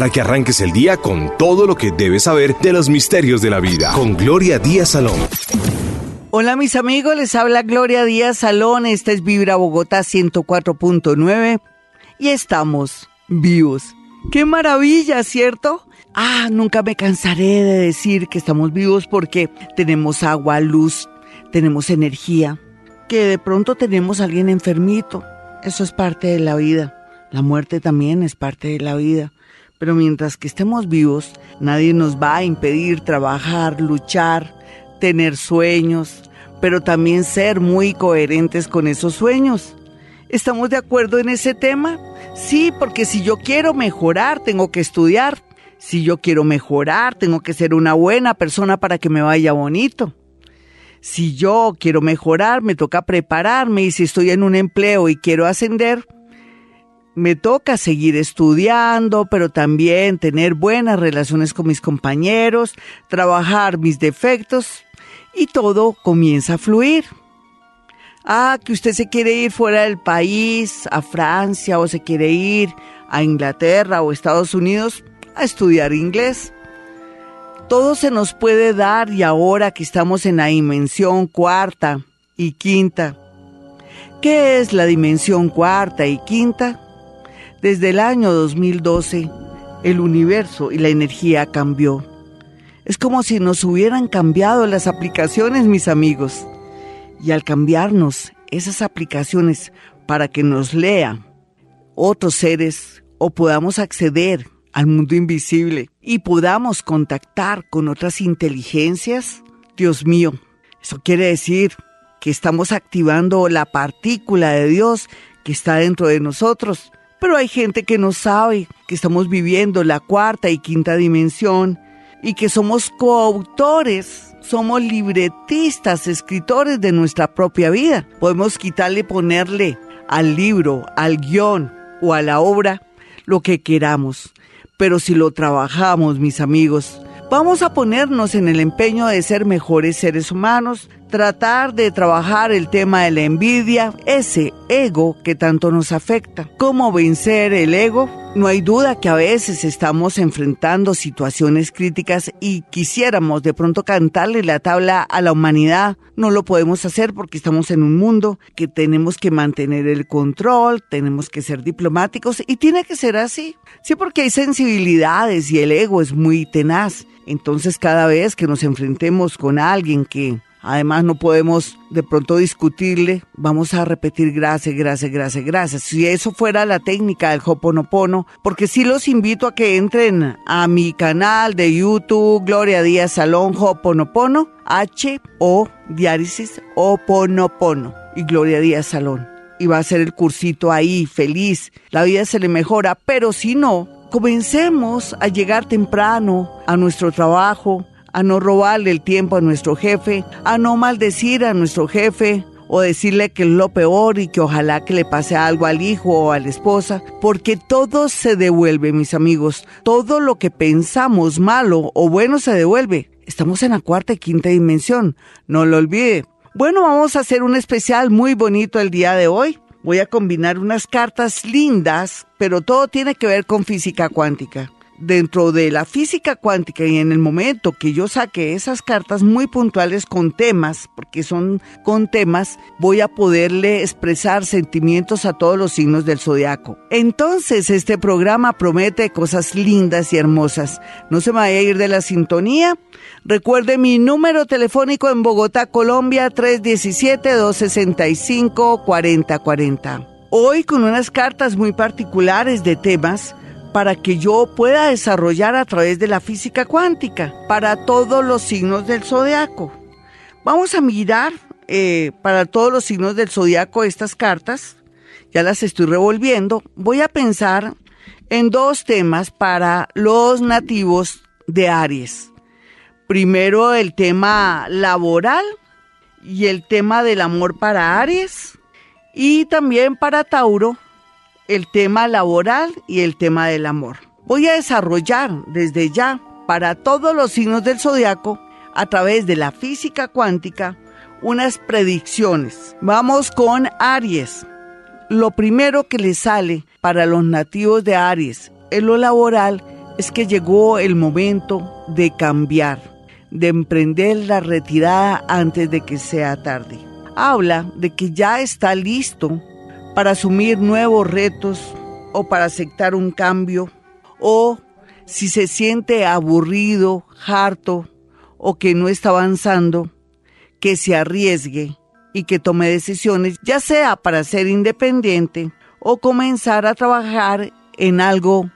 para que arranques el día con todo lo que debes saber de los misterios de la vida. Con Gloria Díaz Salón. Hola mis amigos, les habla Gloria Díaz Salón, esta es Vibra Bogotá 104.9 y estamos vivos. ¡Qué maravilla, ¿cierto? Ah, nunca me cansaré de decir que estamos vivos porque tenemos agua, luz, tenemos energía, que de pronto tenemos a alguien enfermito. Eso es parte de la vida. La muerte también es parte de la vida. Pero mientras que estemos vivos, nadie nos va a impedir trabajar, luchar, tener sueños, pero también ser muy coherentes con esos sueños. ¿Estamos de acuerdo en ese tema? Sí, porque si yo quiero mejorar, tengo que estudiar. Si yo quiero mejorar, tengo que ser una buena persona para que me vaya bonito. Si yo quiero mejorar, me toca prepararme y si estoy en un empleo y quiero ascender, me toca seguir estudiando, pero también tener buenas relaciones con mis compañeros, trabajar mis defectos y todo comienza a fluir. Ah, que usted se quiere ir fuera del país, a Francia, o se quiere ir a Inglaterra o Estados Unidos a estudiar inglés. Todo se nos puede dar y ahora que estamos en la dimensión cuarta y quinta. ¿Qué es la dimensión cuarta y quinta? Desde el año 2012, el universo y la energía cambió. Es como si nos hubieran cambiado las aplicaciones, mis amigos. Y al cambiarnos esas aplicaciones para que nos lean otros seres o podamos acceder al mundo invisible y podamos contactar con otras inteligencias, Dios mío, eso quiere decir que estamos activando la partícula de Dios que está dentro de nosotros. Pero hay gente que no sabe que estamos viviendo la cuarta y quinta dimensión y que somos coautores, somos libretistas, escritores de nuestra propia vida. Podemos quitarle, ponerle al libro, al guion o a la obra lo que queramos. Pero si lo trabajamos, mis amigos, vamos a ponernos en el empeño de ser mejores seres humanos, tratar de trabajar el tema de la envidia, ese ego que tanto nos afecta. ¿Cómo vencer el ego? No hay duda que a veces estamos enfrentando situaciones críticas y quisiéramos de pronto cantarle la tabla a la humanidad. No lo podemos hacer porque estamos en un mundo que tenemos que mantener el control, tenemos que ser diplomáticos y tiene que ser así. Sí, porque hay sensibilidades y el ego es muy tenaz. Entonces cada vez que nos enfrentemos con alguien que Además, no podemos de pronto discutirle, vamos a repetir gracias, gracias, gracias, gracias. Si eso fuera la técnica del Hoponopono, porque sí los invito a que entren a mi canal de YouTube, Gloria Díaz Salón Hoponopono, H-O diárisis Oponopono y Gloria Díaz Salón. Y va a ser el cursito ahí, feliz. La vida se le mejora, pero si no, comencemos a llegar temprano a nuestro trabajo, a no robarle el tiempo a nuestro jefe, a no maldecir a nuestro jefe o decirle que es lo peor y que ojalá que le pase algo al hijo o a la esposa, porque todo se devuelve, mis amigos. Todo lo que pensamos malo o bueno se devuelve. Estamos en la cuarta y quinta dimensión, no lo olvide. Bueno, vamos a hacer un especial muy bonito el día de hoy. Voy a combinar unas cartas lindas, pero todo tiene que ver con física cuántica dentro de la física cuántica y en el momento que yo saque esas cartas muy puntuales con temas, porque son con temas, voy a poderle expresar sentimientos a todos los signos del zodiaco. Entonces, este programa promete cosas lindas y hermosas. No se me vaya a ir de la sintonía. Recuerde mi número telefónico en Bogotá, Colombia, 317-265-4040. Hoy con unas cartas muy particulares de temas para que yo pueda desarrollar a través de la física cuántica para todos los signos del zodiaco. Vamos a mirar eh, para todos los signos del zodiaco estas cartas. Ya las estoy revolviendo. Voy a pensar en dos temas para los nativos de Aries. Primero el tema laboral y el tema del amor para Aries. Y también para Tauro el tema laboral y el tema del amor. Voy a desarrollar desde ya para todos los signos del zodiaco a través de la física cuántica unas predicciones. Vamos con Aries. Lo primero que le sale para los nativos de Aries en lo laboral es que llegó el momento de cambiar, de emprender la retirada antes de que sea tarde. Habla de que ya está listo para asumir nuevos retos o para aceptar un cambio o si se siente aburrido, harto o que no está avanzando, que se arriesgue y que tome decisiones, ya sea para ser independiente o comenzar a trabajar en algo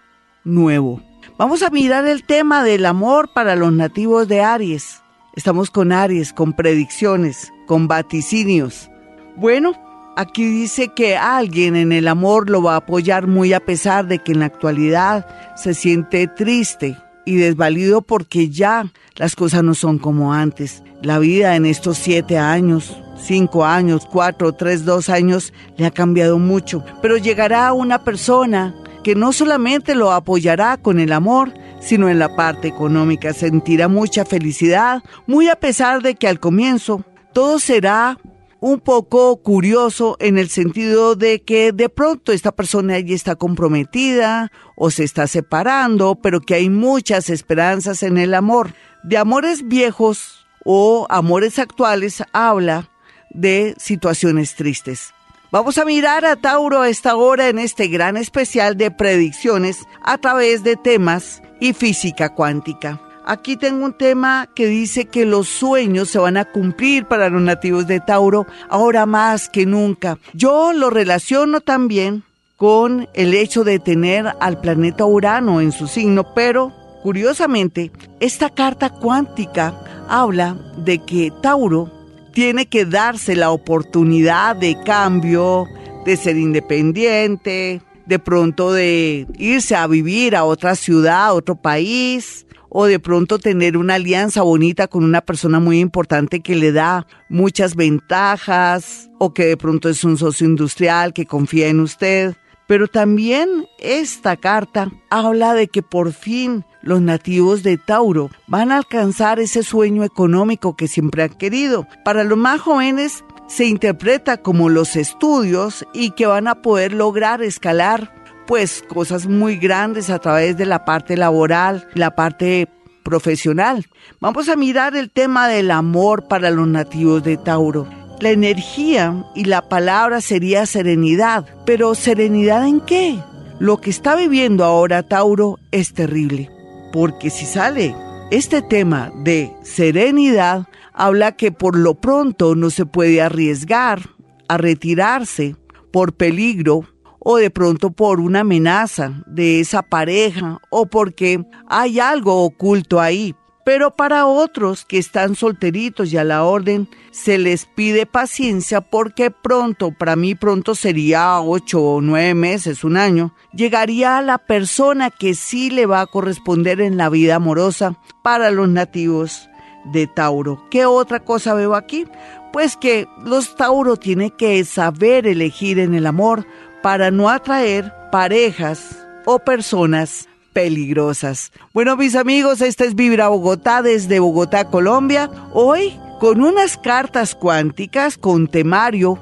nuevo. Vamos a mirar el tema del amor para los nativos de Aries. Estamos con Aries, con predicciones, con vaticinios. Bueno, aquí dice que alguien en el amor lo va a apoyar muy a pesar de que en la actualidad se siente triste y desvalido porque ya las cosas no son como antes. La vida en estos siete años, cinco años, cuatro, tres, dos años le ha cambiado mucho. Pero llegará una persona que no solamente lo apoyará con el amor, sino en la parte económica. Sentirá mucha felicidad, muy a pesar de que al comienzo todo será un poco curioso en el sentido de que de pronto esta persona allí está comprometida o se está separando, pero que hay muchas esperanzas en el amor. De amores viejos o amores actuales habla de situaciones tristes. Vamos a mirar a Tauro a esta hora en este gran especial de predicciones a través de temas y física cuántica. Aquí tengo un tema que dice que los sueños se van a cumplir para los nativos de Tauro ahora más que nunca. Yo lo relaciono también con el hecho de tener al planeta Urano en su signo, pero curiosamente, esta carta cuántica habla de que Tauro tiene que darse la oportunidad de cambio, de ser independiente, de pronto de irse a vivir a otra ciudad, a otro país, o de pronto tener una alianza bonita con una persona muy importante que le da muchas ventajas, o que de pronto es un socio industrial que confía en usted. Pero también esta carta habla de que por fin los nativos de Tauro van a alcanzar ese sueño económico que siempre han querido. Para los más jóvenes se interpreta como los estudios y que van a poder lograr escalar pues cosas muy grandes a través de la parte laboral, la parte profesional. Vamos a mirar el tema del amor para los nativos de Tauro. La energía y la palabra sería serenidad, pero ¿serenidad en qué? Lo que está viviendo ahora Tauro es terrible, porque si sale este tema de serenidad, habla que por lo pronto no se puede arriesgar a retirarse por peligro o de pronto por una amenaza de esa pareja o porque hay algo oculto ahí. Pero para otros que están solteritos y a la orden, se les pide paciencia porque pronto, para mí pronto sería ocho o nueve meses, un año, llegaría a la persona que sí le va a corresponder en la vida amorosa para los nativos de Tauro. ¿Qué otra cosa veo aquí? Pues que los Tauro tienen que saber elegir en el amor para no atraer parejas o personas peligrosas. Bueno, mis amigos, esta es Vibra Bogotá desde Bogotá, Colombia. Hoy con unas cartas cuánticas con temario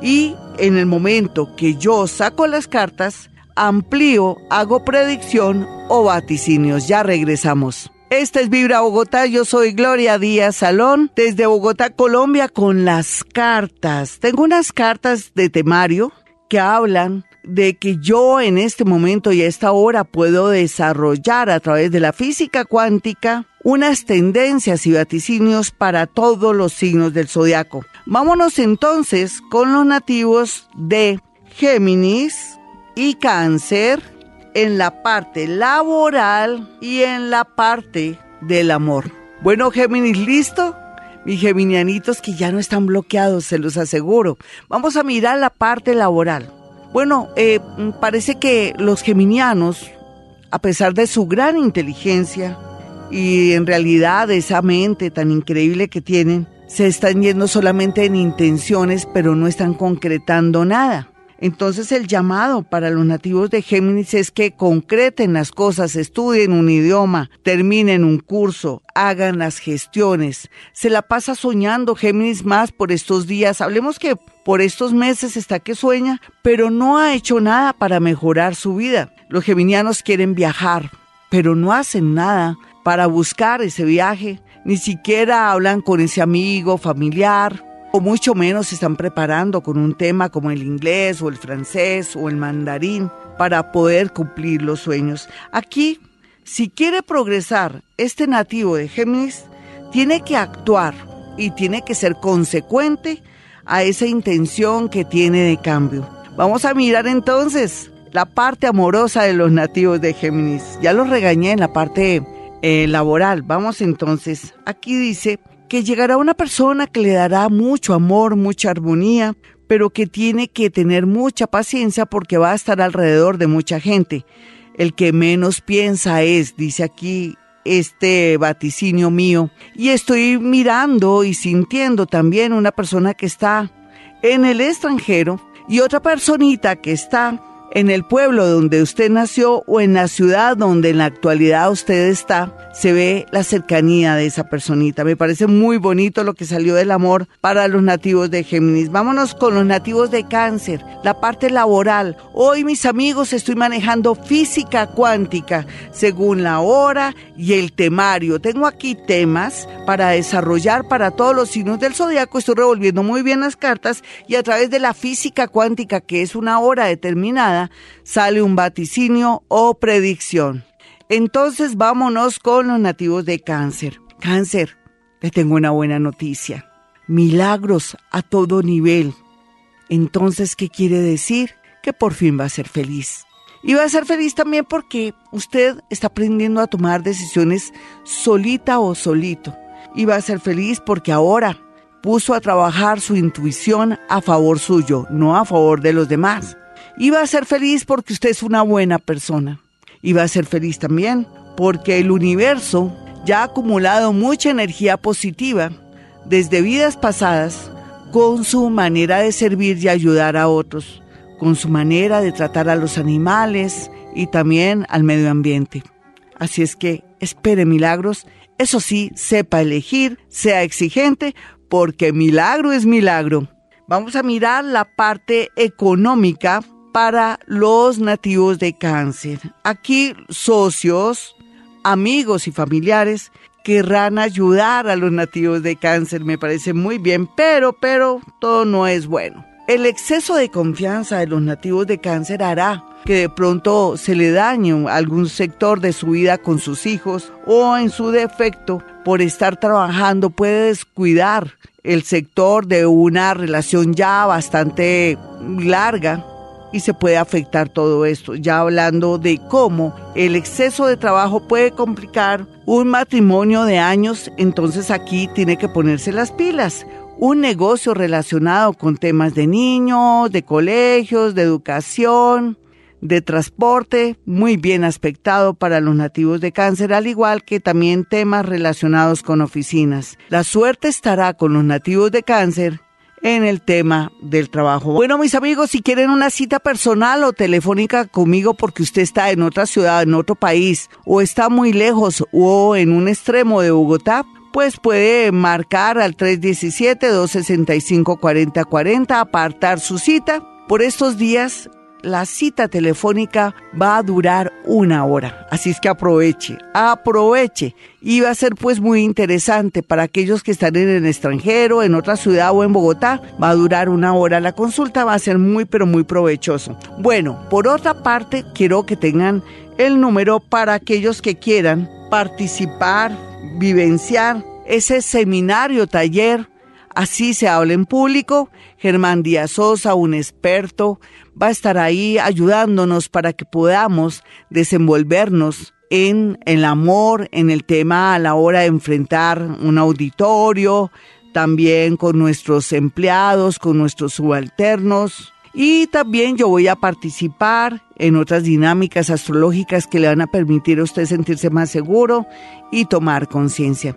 y en el momento que yo saco las cartas, amplío, hago predicción o vaticinios. Ya regresamos. Esta es Vibra Bogotá, yo soy Gloria Díaz Salón, desde Bogotá, Colombia, con las cartas. Tengo unas cartas de temario que hablan de que yo en este momento y a esta hora puedo desarrollar a través de la física cuántica unas tendencias y vaticinios para todos los signos del zodiaco. Vámonos entonces con los nativos de Géminis y Cáncer en la parte laboral y en la parte del amor. Bueno, Géminis, ¿listo? Mis geminianitos que ya no están bloqueados, se los aseguro. Vamos a mirar la parte laboral. Bueno, eh, parece que los geminianos, a pesar de su gran inteligencia y en realidad esa mente tan increíble que tienen, se están yendo solamente en intenciones, pero no están concretando nada. Entonces el llamado para los nativos de Géminis es que concreten las cosas, estudien un idioma, terminen un curso, hagan las gestiones. Se la pasa soñando Géminis más por estos días. Hablemos que por estos meses está que sueña, pero no ha hecho nada para mejorar su vida. Los geminianos quieren viajar, pero no hacen nada para buscar ese viaje, ni siquiera hablan con ese amigo, familiar, o mucho menos se están preparando con un tema como el inglés o el francés o el mandarín para poder cumplir los sueños. Aquí, si quiere progresar este nativo de Géminis, tiene que actuar y tiene que ser consecuente a esa intención que tiene de cambio. Vamos a mirar entonces la parte amorosa de los nativos de Géminis. Ya los regañé en la parte eh, laboral. Vamos entonces, aquí dice que llegará una persona que le dará mucho amor, mucha armonía, pero que tiene que tener mucha paciencia porque va a estar alrededor de mucha gente. El que menos piensa es, dice aquí este vaticinio mío, y estoy mirando y sintiendo también una persona que está en el extranjero y otra personita que está en el pueblo donde usted nació o en la ciudad donde en la actualidad usted está, se ve la cercanía de esa personita. Me parece muy bonito lo que salió del amor para los nativos de Géminis. Vámonos con los nativos de cáncer, la parte laboral. Hoy mis amigos estoy manejando física cuántica según la hora y el temario. Tengo aquí temas para desarrollar para todos los signos del zodiaco. Estoy revolviendo muy bien las cartas y a través de la física cuántica, que es una hora determinada, sale un vaticinio o predicción. Entonces vámonos con los nativos de cáncer. Cáncer, les tengo una buena noticia. Milagros a todo nivel. Entonces, ¿qué quiere decir? Que por fin va a ser feliz. Y va a ser feliz también porque usted está aprendiendo a tomar decisiones solita o solito. Y va a ser feliz porque ahora puso a trabajar su intuición a favor suyo, no a favor de los demás. Y va a ser feliz porque usted es una buena persona y va a ser feliz también, porque el universo ya ha acumulado mucha energía positiva desde vidas pasadas con su manera de servir y ayudar a otros, con su manera de tratar a los animales y también al medio ambiente. Así es que espere milagros, eso sí, sepa elegir, sea exigente, porque milagro es milagro. Vamos a mirar la parte económica para los nativos de cáncer. Aquí socios, amigos y familiares querrán ayudar a los nativos de cáncer, me parece muy bien, pero, pero todo no es bueno. El exceso de confianza de los nativos de cáncer hará que de pronto se le dañe algún sector de su vida con sus hijos o en su defecto por estar trabajando puede descuidar el sector de una relación ya bastante larga y se puede afectar todo esto, ya hablando de cómo el exceso de trabajo puede complicar un matrimonio de años, entonces aquí tiene que ponerse las pilas. Un negocio relacionado con temas de niños, de colegios, de educación, de transporte, muy bien aspectado para los nativos de cáncer, al igual que también temas relacionados con oficinas. La suerte estará con los nativos de cáncer en el tema del trabajo. Bueno, mis amigos, si quieren una cita personal o telefónica conmigo porque usted está en otra ciudad, en otro país, o está muy lejos o en un extremo de Bogotá, pues puede marcar al 317-265-4040, apartar su cita. Por estos días la cita telefónica va a durar una hora. Así es que aproveche, aproveche. Y va a ser pues muy interesante para aquellos que están en el extranjero, en otra ciudad o en Bogotá. Va a durar una hora la consulta, va a ser muy pero muy provechoso. Bueno, por otra parte, quiero que tengan el número para aquellos que quieran participar, vivenciar ese seminario, taller Así se habla en público. Germán Díaz Sosa, un experto, va a estar ahí ayudándonos para que podamos desenvolvernos en el amor, en el tema a la hora de enfrentar un auditorio, también con nuestros empleados, con nuestros subalternos. Y también yo voy a participar en otras dinámicas astrológicas que le van a permitir a usted sentirse más seguro y tomar conciencia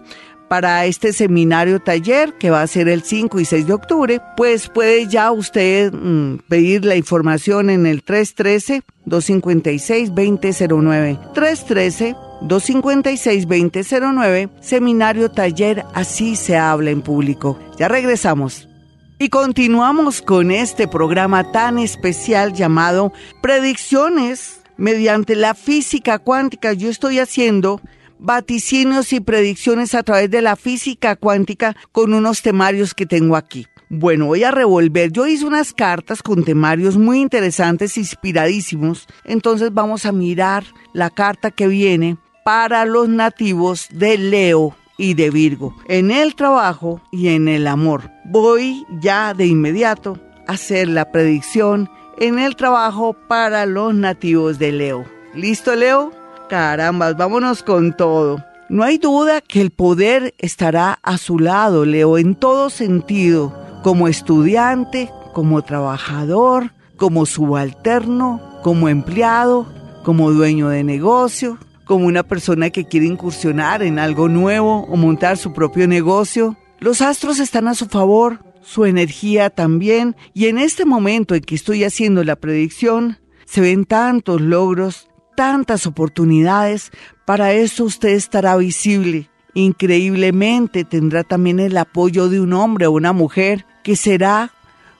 para este seminario taller que va a ser el 5 y 6 de octubre, pues puede ya usted mm, pedir la información en el 313-256-2009. 313-256-2009, seminario taller Así se habla en público. Ya regresamos. Y continuamos con este programa tan especial llamado Predicciones mediante la física cuántica. Yo estoy haciendo vaticinios y predicciones a través de la física cuántica con unos temarios que tengo aquí. Bueno, voy a revolver. Yo hice unas cartas con temarios muy interesantes, inspiradísimos. Entonces vamos a mirar la carta que viene para los nativos de Leo y de Virgo, en el trabajo y en el amor. Voy ya de inmediato a hacer la predicción en el trabajo para los nativos de Leo. ¿Listo, Leo? Carambas, vámonos con todo. No hay duda que el poder estará a su lado, Leo, en todo sentido como estudiante, como trabajador, como subalterno, como empleado, como dueño de negocio, como una persona que quiere incursionar en algo nuevo o montar su propio negocio. Los astros están a su favor, su energía también, y en este momento en que estoy haciendo la predicción, se ven tantos logros, tantas oportunidades, para eso usted estará visible. Increíblemente tendrá también el apoyo de un hombre o una mujer que será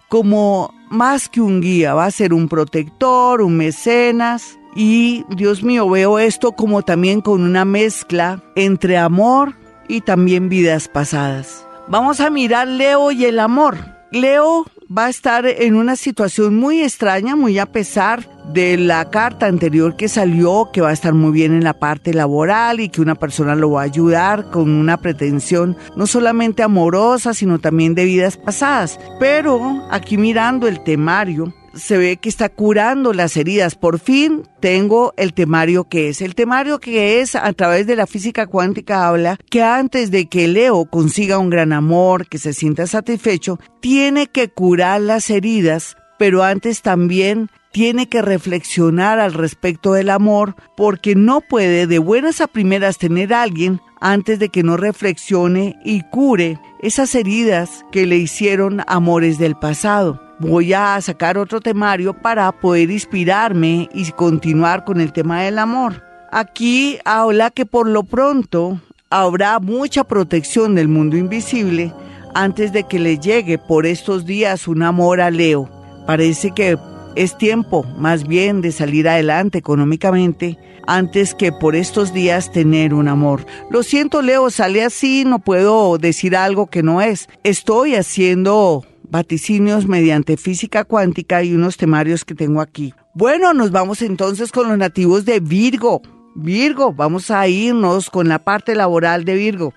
como más que un guía, va a ser un protector, un mecenas. Y Dios mío, veo esto como también con una mezcla entre amor y también vidas pasadas. Vamos a mirar Leo y el amor. Leo va a estar en una situación muy extraña, muy a pesar de la carta anterior que salió, que va a estar muy bien en la parte laboral y que una persona lo va a ayudar con una pretensión no solamente amorosa, sino también de vidas pasadas. Pero aquí mirando el temario, se ve que está curando las heridas. Por fin tengo el temario que es. El temario que es a través de la física cuántica habla que antes de que Leo consiga un gran amor, que se sienta satisfecho, tiene que curar las heridas, pero antes también tiene que reflexionar al respecto del amor porque no puede de buenas a primeras tener a alguien antes de que no reflexione y cure esas heridas que le hicieron amores del pasado voy a sacar otro temario para poder inspirarme y continuar con el tema del amor. Aquí habla que por lo pronto habrá mucha protección del mundo invisible antes de que le llegue por estos días un amor a Leo. Parece que es tiempo más bien de salir adelante económicamente antes que por estos días tener un amor. Lo siento Leo, sale así, no puedo decir algo que no es. Estoy haciendo vaticinios mediante física cuántica y unos temarios que tengo aquí. Bueno, nos vamos entonces con los nativos de Virgo. Virgo, vamos a irnos con la parte laboral de Virgo.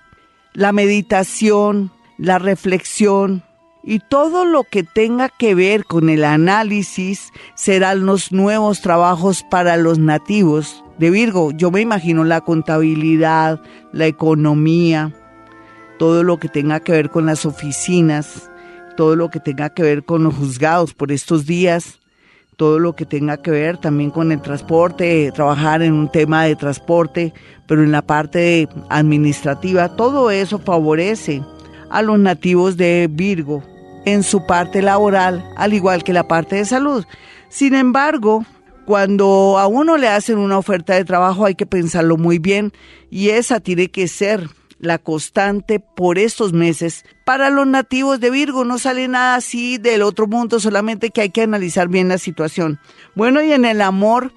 La meditación, la reflexión y todo lo que tenga que ver con el análisis serán los nuevos trabajos para los nativos de Virgo. Yo me imagino la contabilidad, la economía, todo lo que tenga que ver con las oficinas, todo lo que tenga que ver con los juzgados por estos días, todo lo que tenga que ver también con el transporte, trabajar en un tema de transporte, pero en la parte administrativa, todo eso favorece a los nativos de Virgo en su parte laboral, al igual que la parte de salud. Sin embargo, cuando a uno le hacen una oferta de trabajo hay que pensarlo muy bien y esa tiene que ser la constante por estos meses. Para los nativos de Virgo no sale nada así del otro mundo, solamente que hay que analizar bien la situación. Bueno, y en el amor,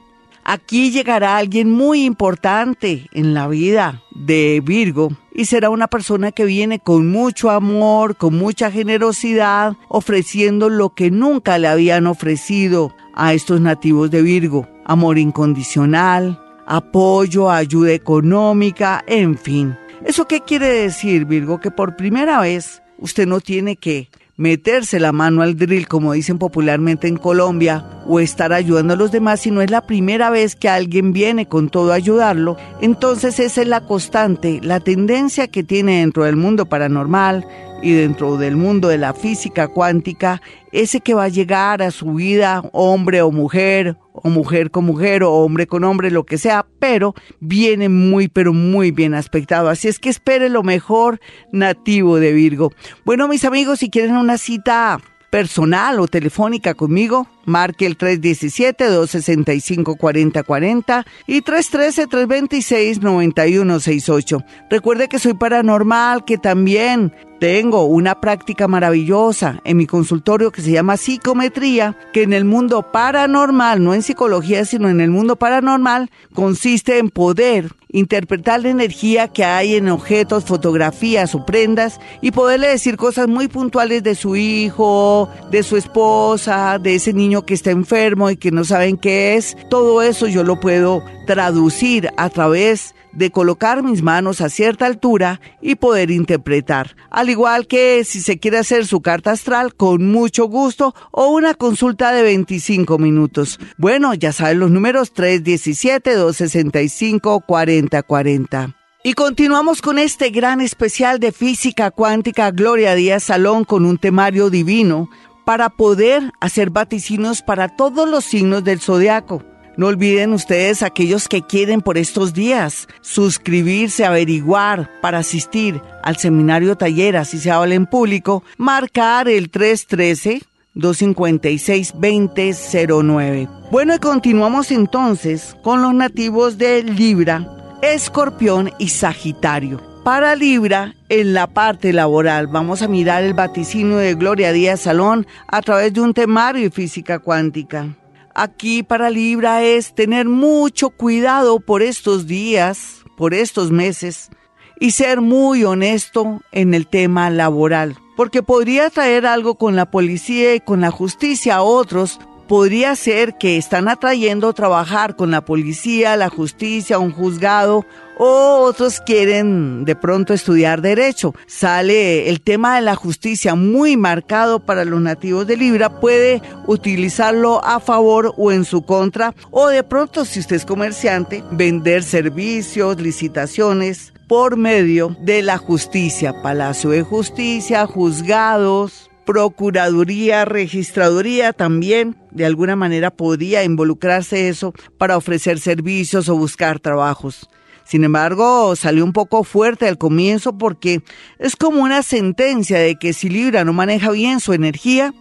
aquí llegará alguien muy importante en la vida de Virgo y será una persona que viene con mucho amor, con mucha generosidad, ofreciendo lo que nunca le habían ofrecido a estos nativos de Virgo. Amor incondicional, apoyo, ayuda económica, en fin. ¿Eso qué quiere decir, Virgo? Que por primera vez usted no tiene que meterse la mano al drill, como dicen popularmente en Colombia, o estar ayudando a los demás, si no es la primera vez que alguien viene con todo a ayudarlo, entonces esa es la constante, la tendencia que tiene dentro del mundo paranormal y dentro del mundo de la física cuántica, ese que va a llegar a su vida, hombre o mujer, o mujer con mujer, o hombre con hombre, lo que sea, pero viene muy, pero muy bien aspectado. Así es que espere lo mejor nativo de Virgo. Bueno, mis amigos, si quieren una cita personal o telefónica conmigo, marque el 317-265-4040 y 313-326-9168. Recuerde que soy paranormal, que también tengo una práctica maravillosa en mi consultorio que se llama psicometría, que en el mundo paranormal, no en psicología, sino en el mundo paranormal, consiste en poder interpretar la energía que hay en objetos, fotografías o prendas y poderle decir cosas muy puntuales de su hijo, de su esposa, de ese niño que está enfermo y que no saben qué es. Todo eso yo lo puedo traducir a través de colocar mis manos a cierta altura y poder interpretar. Al igual que si se quiere hacer su carta astral con mucho gusto o una consulta de 25 minutos. Bueno, ya saben los números 317-265-4040. Y continuamos con este gran especial de física cuántica Gloria Díaz Salón con un temario divino para poder hacer vaticinos para todos los signos del zodiaco. No olviden ustedes aquellos que quieren por estos días suscribirse, averiguar para asistir al seminario taller, así se habla en público, marcar el 313 256-2009. Bueno, y continuamos entonces con los nativos de Libra, Escorpión y Sagitario. Para Libra, en la parte laboral, vamos a mirar el vaticinio de Gloria Díaz Salón a través de un temario y física cuántica aquí para Libra es tener mucho cuidado por estos días, por estos meses, y ser muy honesto en el tema laboral, porque podría traer algo con la policía y con la justicia a otros. Podría ser que están atrayendo trabajar con la policía, la justicia, un juzgado o otros quieren de pronto estudiar derecho. Sale el tema de la justicia muy marcado para los nativos de Libra, puede utilizarlo a favor o en su contra, o de pronto si usted es comerciante, vender servicios, licitaciones por medio de la justicia, Palacio de Justicia, juzgados, Procuraduría, Registraduría también, de alguna manera podría involucrarse eso para ofrecer servicios o buscar trabajos. Sin embargo, salió un poco fuerte al comienzo porque es como una sentencia de que si Libra no maneja bien su energía,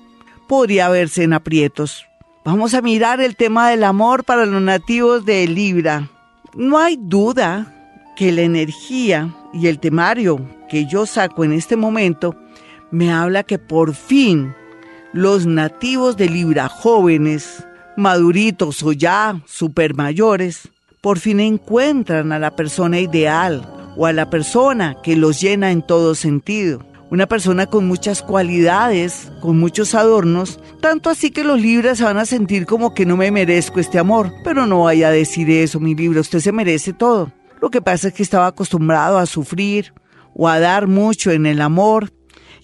podría verse en aprietos. Vamos a mirar el tema del amor para los nativos de Libra. No hay duda que la energía y el temario que yo saco en este momento me habla que por fin los nativos de Libra jóvenes, maduritos o ya super mayores, por fin encuentran a la persona ideal o a la persona que los llena en todo sentido. Una persona con muchas cualidades, con muchos adornos, tanto así que los libres se van a sentir como que no me merezco este amor. Pero no vaya a decir eso, mi libro, usted se merece todo. Lo que pasa es que estaba acostumbrado a sufrir o a dar mucho en el amor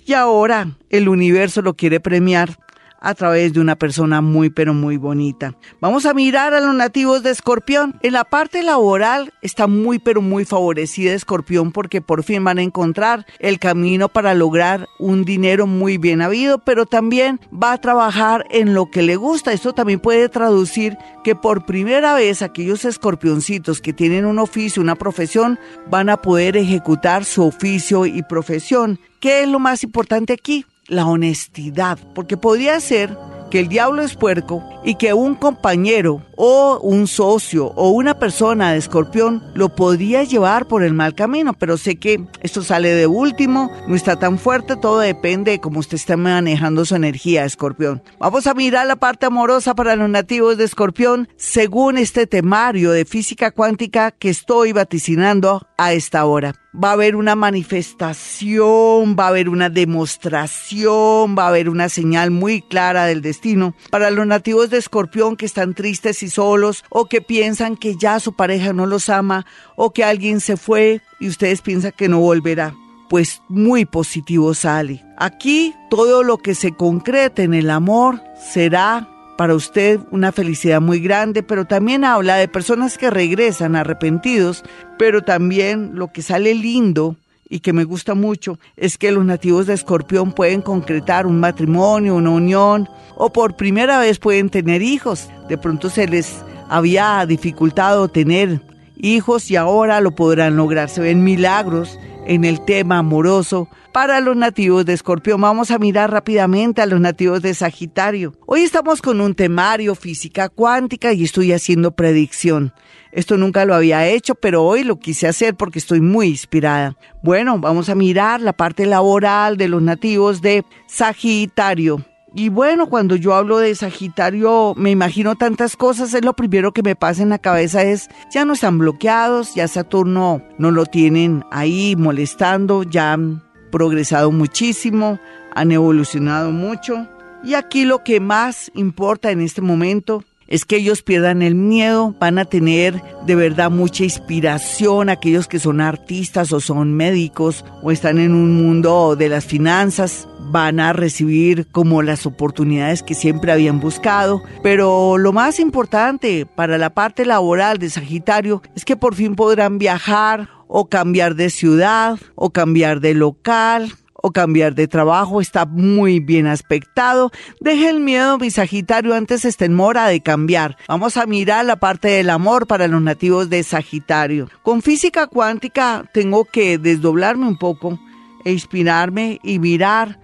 y ahora el universo lo quiere premiar a través de una persona muy pero muy bonita. Vamos a mirar a los nativos de Escorpión. En la parte laboral está muy pero muy favorecida Escorpión porque por fin van a encontrar el camino para lograr un dinero muy bien habido, pero también va a trabajar en lo que le gusta. Esto también puede traducir que por primera vez aquellos escorpioncitos que tienen un oficio, una profesión, van a poder ejecutar su oficio y profesión. ¿Qué es lo más importante aquí? la honestidad, porque podría ser que el diablo es puerco y que un compañero o un socio o una persona de escorpión lo podría llevar por el mal camino, pero sé que esto sale de último, no está tan fuerte, todo depende de cómo usted esté manejando su energía, escorpión. Vamos a mirar la parte amorosa para los nativos de escorpión según este temario de física cuántica que estoy vaticinando a esta hora va a haber una manifestación, va a haber una demostración, va a haber una señal muy clara del destino. Para los nativos de Escorpión que están tristes solos o que piensan que ya su pareja no los ama o que alguien se fue y ustedes piensan que no volverá. Pues muy positivo sale. Aquí todo lo que se concrete en el amor será para usted una felicidad muy grande, pero también habla de personas que regresan arrepentidos, pero también lo que sale lindo y que me gusta mucho es que los nativos de Escorpión pueden concretar un matrimonio, una unión, o por primera vez pueden tener hijos. De pronto se les había dificultado tener hijos y ahora lo podrán lograr. Se ven milagros en el tema amoroso para los nativos de Escorpio. Vamos a mirar rápidamente a los nativos de Sagitario. Hoy estamos con un temario física cuántica y estoy haciendo predicción. Esto nunca lo había hecho, pero hoy lo quise hacer porque estoy muy inspirada. Bueno, vamos a mirar la parte laboral de los nativos de Sagitario. Y bueno, cuando yo hablo de Sagitario, me imagino tantas cosas, es lo primero que me pasa en la cabeza es, ya no están bloqueados, ya Saturno no lo tienen ahí molestando, ya han progresado muchísimo, han evolucionado mucho. Y aquí lo que más importa en este momento es que ellos pierdan el miedo, van a tener de verdad mucha inspiración, aquellos que son artistas o son médicos o están en un mundo de las finanzas, van a recibir como las oportunidades que siempre habían buscado, pero lo más importante para la parte laboral de Sagitario es que por fin podrán viajar o cambiar de ciudad o cambiar de local o cambiar de trabajo está muy bien aspectado. Deje el miedo, mi Sagitario, antes está en mora de cambiar. Vamos a mirar la parte del amor para los nativos de Sagitario. Con física cuántica tengo que desdoblarme un poco e inspirarme y mirar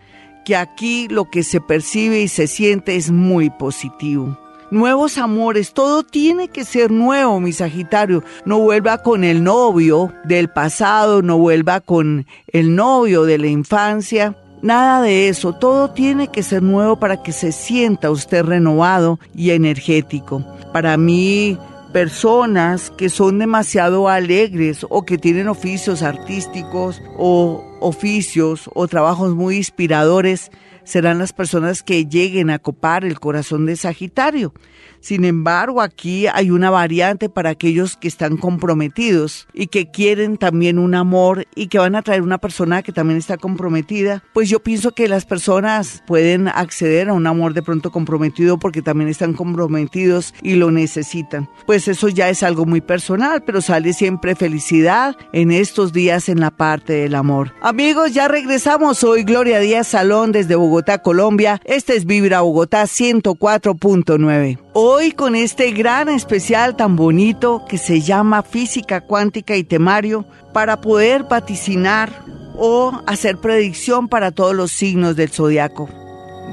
que aquí lo que se percibe y se siente es muy positivo nuevos amores, todo tiene que ser nuevo, mi Sagitario. No vuelva con el novio del pasado, no vuelva con el novio de la infancia. Nada de eso, todo tiene que ser nuevo para que se sienta usted renovado y energético. Para mí, personas que son demasiado alegres o que tienen oficios artísticos o oficios o trabajos muy inspiradores, serán las personas que lleguen a copar el corazón de Sagitario. Sin embargo, aquí hay una variante para aquellos que están comprometidos y que quieren también un amor y que van a traer una persona que también está comprometida. Pues yo pienso que las personas pueden acceder a un amor de pronto comprometido porque también están comprometidos y lo necesitan. Pues eso ya es algo muy personal, pero sale siempre felicidad en estos días en la parte del amor. Amigos, ya regresamos. Hoy Gloria Díaz Salón desde Bogotá, Colombia. Este es Vibra Bogotá 104.9. Hoy con este gran especial tan bonito que se llama Física Cuántica y Temario para poder vaticinar o hacer predicción para todos los signos del zodiaco.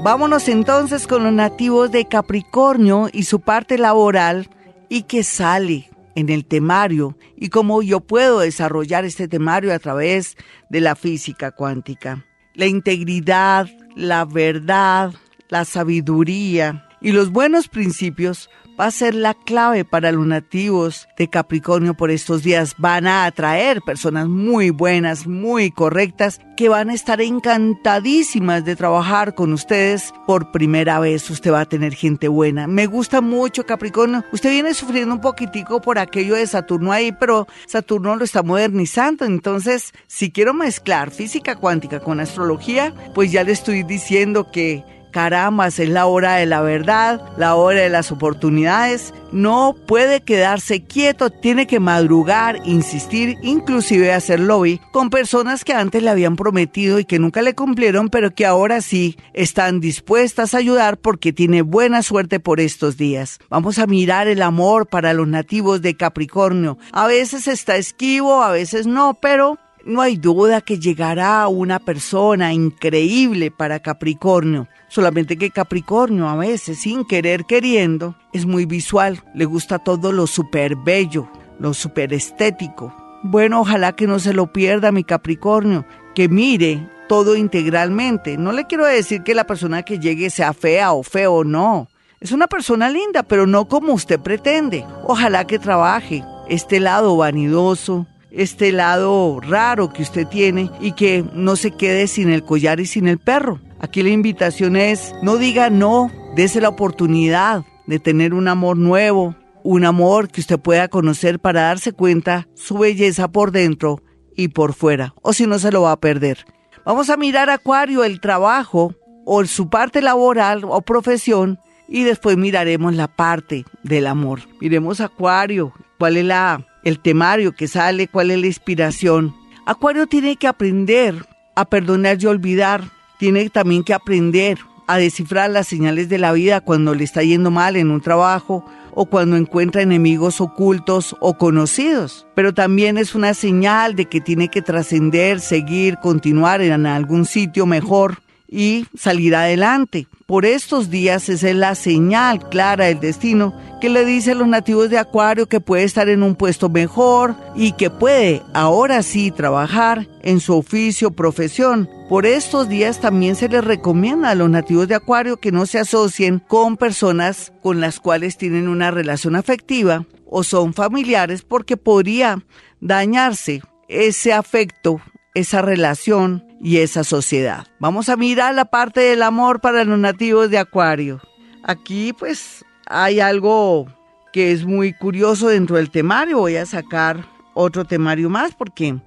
Vámonos entonces con los nativos de Capricornio y su parte laboral y que sale en el temario y cómo yo puedo desarrollar este temario a través de la física cuántica. La integridad, la verdad, la sabiduría, y los buenos principios va a ser la clave para los nativos de Capricornio por estos días. Van a atraer personas muy buenas, muy correctas, que van a estar encantadísimas de trabajar con ustedes por primera vez. Usted va a tener gente buena. Me gusta mucho Capricornio. Usted viene sufriendo un poquitico por aquello de Saturno ahí, pero Saturno lo está modernizando. Entonces, si quiero mezclar física cuántica con astrología, pues ya le estoy diciendo que Caramba, es la hora de la verdad, la hora de las oportunidades. No puede quedarse quieto, tiene que madrugar, insistir, inclusive hacer lobby con personas que antes le habían prometido y que nunca le cumplieron, pero que ahora sí están dispuestas a ayudar porque tiene buena suerte por estos días. Vamos a mirar el amor para los nativos de Capricornio. A veces está esquivo, a veces no, pero no hay duda que llegará una persona increíble para Capricornio. Solamente que Capricornio a veces, sin querer queriendo, es muy visual. Le gusta todo lo súper bello, lo súper estético. Bueno, ojalá que no se lo pierda mi Capricornio, que mire todo integralmente. No le quiero decir que la persona que llegue sea fea o feo, no. Es una persona linda, pero no como usted pretende. Ojalá que trabaje este lado vanidoso, este lado raro que usted tiene y que no se quede sin el collar y sin el perro. Aquí la invitación es, no diga no, dése la oportunidad de tener un amor nuevo, un amor que usted pueda conocer para darse cuenta su belleza por dentro y por fuera, o si no se lo va a perder. Vamos a mirar Acuario, el trabajo o su parte laboral o profesión y después miraremos la parte del amor. Miremos Acuario, cuál es la el temario que sale, cuál es la inspiración. Acuario tiene que aprender a perdonar y olvidar. Tiene también que aprender a descifrar las señales de la vida cuando le está yendo mal en un trabajo o cuando encuentra enemigos ocultos o conocidos. Pero también es una señal de que tiene que trascender, seguir, continuar en algún sitio mejor y salir adelante. Por estos días es la señal clara del destino que le dice a los nativos de Acuario que puede estar en un puesto mejor y que puede ahora sí trabajar en su oficio, profesión. Por estos días también se les recomienda a los nativos de Acuario que no se asocien con personas con las cuales tienen una relación afectiva o son familiares porque podría dañarse ese afecto, esa relación y esa sociedad. Vamos a mirar la parte del amor para los nativos de Acuario. Aquí pues hay algo que es muy curioso dentro del temario. Voy a sacar otro temario más porque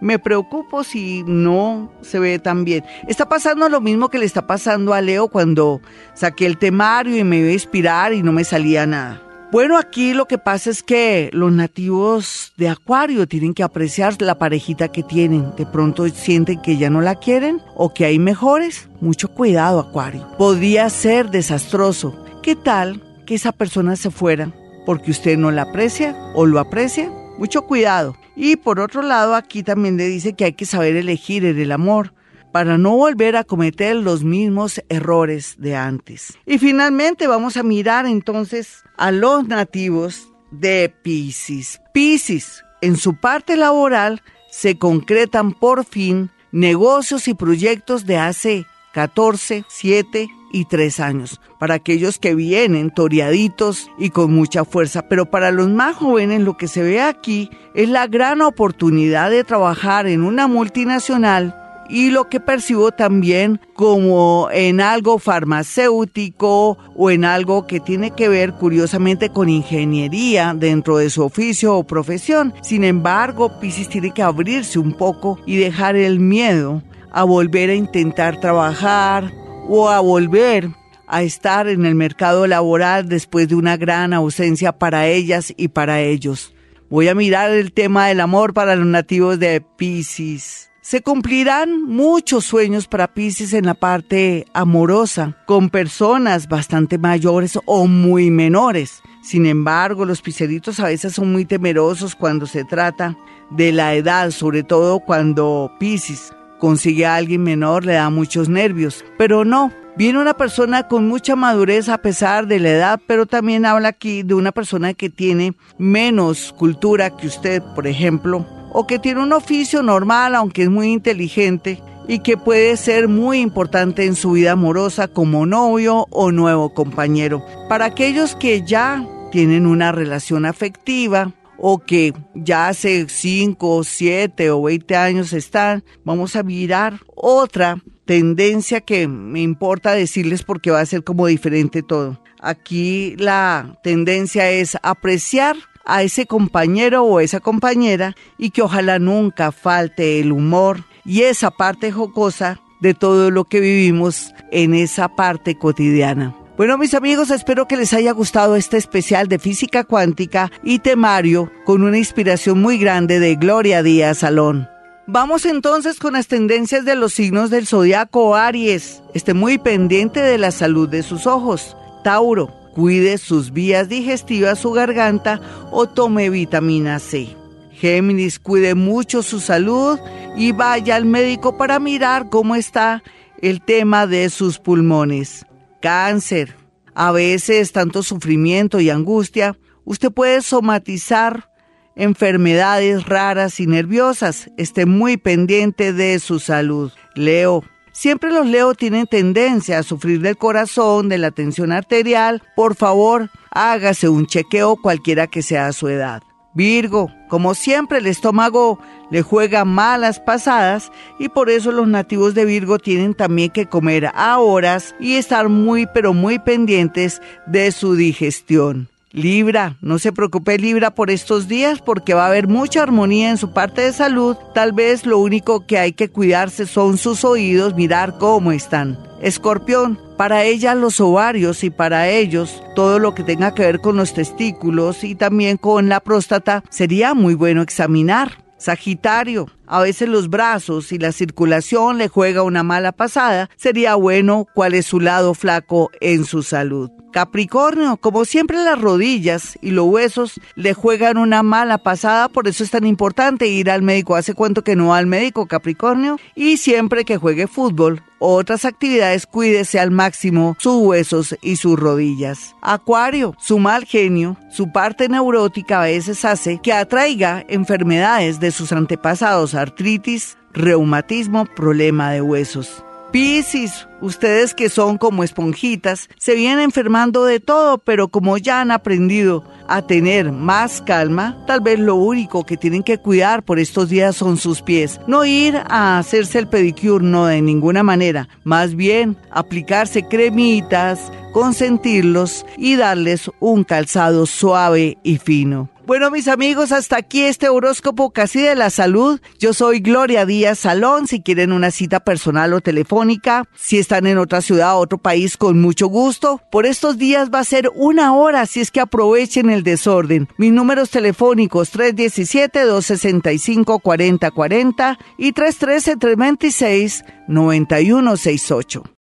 me preocupo si no se ve tan bien. Está pasando lo mismo que le está pasando a Leo cuando saqué el temario y me iba a inspirar y no me salía nada. Bueno, aquí lo que pasa es que los nativos de Acuario tienen que apreciar la parejita que tienen. De pronto sienten que ya no la quieren o que hay mejores. Mucho cuidado, Acuario. Podría ser desastroso. ¿Qué tal que esa persona se fuera porque usted no la aprecia o lo aprecia? Mucho cuidado. Y por otro lado, aquí también le dice que hay que saber elegir en el amor para no volver a cometer los mismos errores de antes. Y finalmente vamos a mirar entonces a los nativos de Pisces. Pisces, en su parte laboral, se concretan por fin negocios y proyectos de hace 14, 7 y 3 años. Para aquellos que vienen toreaditos y con mucha fuerza. Pero para los más jóvenes lo que se ve aquí es la gran oportunidad de trabajar en una multinacional y lo que percibo también como en algo farmacéutico o en algo que tiene que ver curiosamente con ingeniería dentro de su oficio o profesión. Sin embargo, Pisces tiene que abrirse un poco y dejar el miedo a volver a intentar trabajar o a volver a estar en el mercado laboral después de una gran ausencia para ellas y para ellos. Voy a mirar el tema del amor para los nativos de Pisces. Se cumplirán muchos sueños para Pisces en la parte amorosa, con personas bastante mayores o muy menores. Sin embargo, los pisceritos a veces son muy temerosos cuando se trata de la edad, sobre todo cuando Pisces consigue a alguien menor, le da muchos nervios. Pero no, viene una persona con mucha madurez a pesar de la edad, pero también habla aquí de una persona que tiene menos cultura que usted, por ejemplo, o que tiene un oficio normal, aunque es muy inteligente, y que puede ser muy importante en su vida amorosa como novio o nuevo compañero. Para aquellos que ya tienen una relación afectiva o que ya hace 5, 7 o 20 años están, vamos a mirar otra tendencia que me importa decirles porque va a ser como diferente todo. Aquí la tendencia es apreciar a ese compañero o esa compañera y que ojalá nunca falte el humor y esa parte jocosa de todo lo que vivimos en esa parte cotidiana. Bueno, mis amigos, espero que les haya gustado este especial de física cuántica y temario con una inspiración muy grande de Gloria Díaz Salón. Vamos entonces con las tendencias de los signos del zodiaco Aries. Esté muy pendiente de la salud de sus ojos. Tauro, cuide sus vías digestivas, su garganta o tome vitamina C. Géminis, cuide mucho su salud y vaya al médico para mirar cómo está el tema de sus pulmones. Cáncer, a veces tanto sufrimiento y angustia, usted puede somatizar enfermedades raras y nerviosas. Esté muy pendiente de su salud. Leo, Siempre los Leo tienen tendencia a sufrir del corazón, de la tensión arterial. Por favor, hágase un chequeo cualquiera que sea su edad. Virgo, como siempre el estómago le juega malas pasadas y por eso los nativos de Virgo tienen también que comer a horas y estar muy pero muy pendientes de su digestión. Libra, no se preocupe Libra por estos días porque va a haber mucha armonía en su parte de salud. Tal vez lo único que hay que cuidarse son sus oídos, mirar cómo están. Escorpión, para ella los ovarios y para ellos todo lo que tenga que ver con los testículos y también con la próstata sería muy bueno examinar. Sagitario, a veces los brazos y la circulación le juega una mala pasada, sería bueno cuál es su lado flaco en su salud. Capricornio, como siempre las rodillas y los huesos le juegan una mala pasada, por eso es tan importante ir al médico. ¿Hace cuánto que no va al médico, Capricornio? Y siempre que juegue fútbol otras actividades, cuídese al máximo sus huesos y sus rodillas. Acuario, su mal genio, su parte neurótica a veces hace que atraiga enfermedades de sus antepasados, artritis, reumatismo, problema de huesos. Piscis, ustedes que son como esponjitas, se vienen enfermando de todo, pero como ya han aprendido a tener más calma, tal vez lo único que tienen que cuidar por estos días son sus pies. No ir a hacerse el pedicure, no de ninguna manera. Más bien, aplicarse cremitas, consentirlos y darles un calzado suave y fino. Bueno, mis amigos, hasta aquí este horóscopo casi de la salud. Yo soy Gloria Díaz Salón. Si quieren una cita personal o telefónica, si están en otra ciudad o otro país, con mucho gusto. Por estos días va a ser una hora, así es que aprovechen el desorden. Mis números telefónicos 317-265-4040 y 313-326-9168.